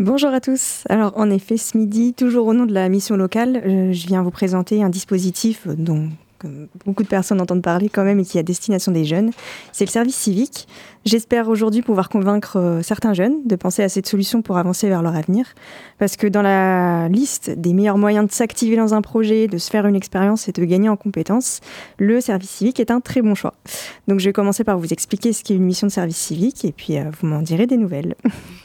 Bonjour à tous. Alors en effet, ce midi, toujours au nom de la mission locale, euh, je viens vous présenter un dispositif dont beaucoup de personnes entendent parler quand même et qui est à destination des jeunes. C'est le service civique. J'espère aujourd'hui pouvoir convaincre euh, certains jeunes de penser à cette solution pour avancer vers leur avenir. Parce que dans la liste des meilleurs moyens de s'activer dans un projet, de se faire une expérience et de gagner en compétences, le service civique est un très bon choix. Donc je vais commencer par vous expliquer ce qu'est une mission de service civique et puis euh, vous m'en direz des nouvelles.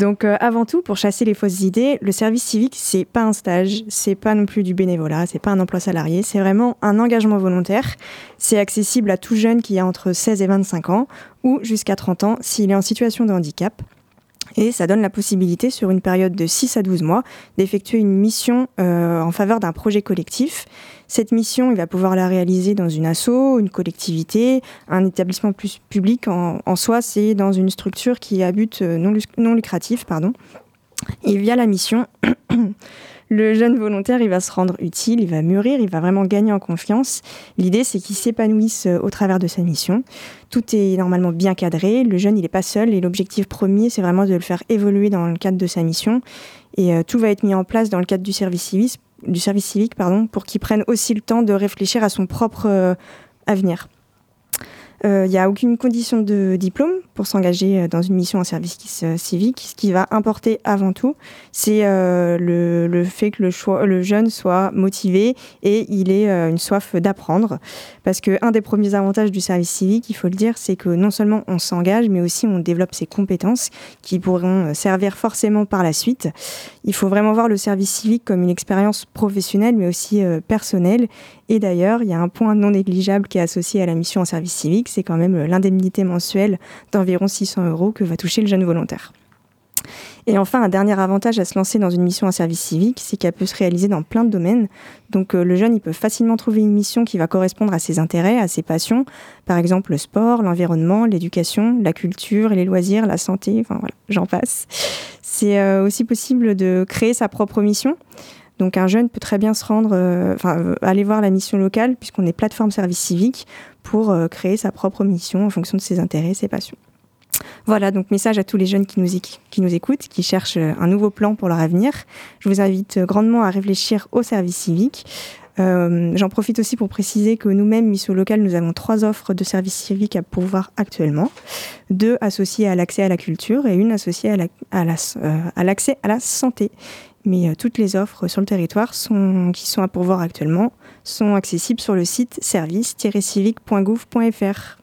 Donc euh, avant tout, pour chasser les fausses idées, le service civique, c'est pas un stage, c'est pas non plus du bénévolat, c'est pas un emploi salarié, c'est vraiment un engagement volontaire. C'est accessible à tout jeune qui a entre 16 et 25 ans ou jusqu'à 30 ans s'il est en situation de handicap. Et ça donne la possibilité, sur une période de 6 à 12 mois, d'effectuer une mission euh, en faveur d'un projet collectif. Cette mission, il va pouvoir la réaliser dans une asso, une collectivité, un établissement plus public. En, soi, c'est dans une structure qui a but euh, non lucratif. Pardon. Et via la mission, le jeune volontaire, il va se rendre utile, il va mûrir, il va vraiment gagner en confiance. L'idée, c'est qu'il s'épanouisse euh, au travers de sa mission. Tout est normalement bien cadré. Le jeune, il n'est pas seul et l'objectif premier, c'est vraiment de le faire évoluer dans le cadre de sa mission. Et euh, tout va être mis en place dans le cadre du service civique, du service civique pardon, pour qu'il prenne aussi le temps de réfléchir à son propre euh, avenir. Il euh, n'y a aucune condition de diplôme pour s'engager euh, dans une mission en service euh, civique. Ce qui va importer avant tout, c'est le, le, fait que le, jeune soit motivé et il ait une soif d'apprendre. Parce qu'un des premiers avantages du service civique, il faut le dire, c'est que non seulement on s'engage, mais aussi on développe ses compétences qui pourront servir forcément par la suite. Il faut vraiment voir le service civique comme une expérience professionnelle, mais aussi personnelle. Et d'ailleurs, il y a un point non négligeable qui est associé à la mission en service civique, c'est quand même l'indemnité mensuelle d'environ 600 euros que va toucher le jeune volontaire. Et enfin, un dernier avantage à se lancer dans une mission en service civique, c'est qu'elle peut se réaliser dans plein de domaines. Donc euh, le jeune, il peut facilement trouver une mission qui va correspondre à ses intérêts, à ses passions. Par exemple, le sport, l'environnement, l'éducation, la culture, les loisirs, la santé, enfin voilà, j'en passe. C'est euh, aussi possible de créer sa propre mission. Donc un jeune peut très bien se rendre, euh, enfin aller voir la mission locale, puisqu'on est plateforme service civique, pour euh, créer sa propre mission en fonction de ses intérêts, ses passions. Voilà, donc message à tous les jeunes qui nous, qui nous écoutent, qui cherchent euh, un nouveau plan pour leur avenir. Je vous invite grandement à réfléchir au service civique. J'en profite aussi pour préciser que nous-mêmes, Mission Locale, nous avons trois offres de services civiques à pourvoir actuellement. Deux associées à l'accès à la culture et une associée à l'accès à, la, à la santé. Mais euh, toutes les offres sur le territoire qui sont à pourvoir actuellement sont accessibles sur le site service-civique.gouv.fr.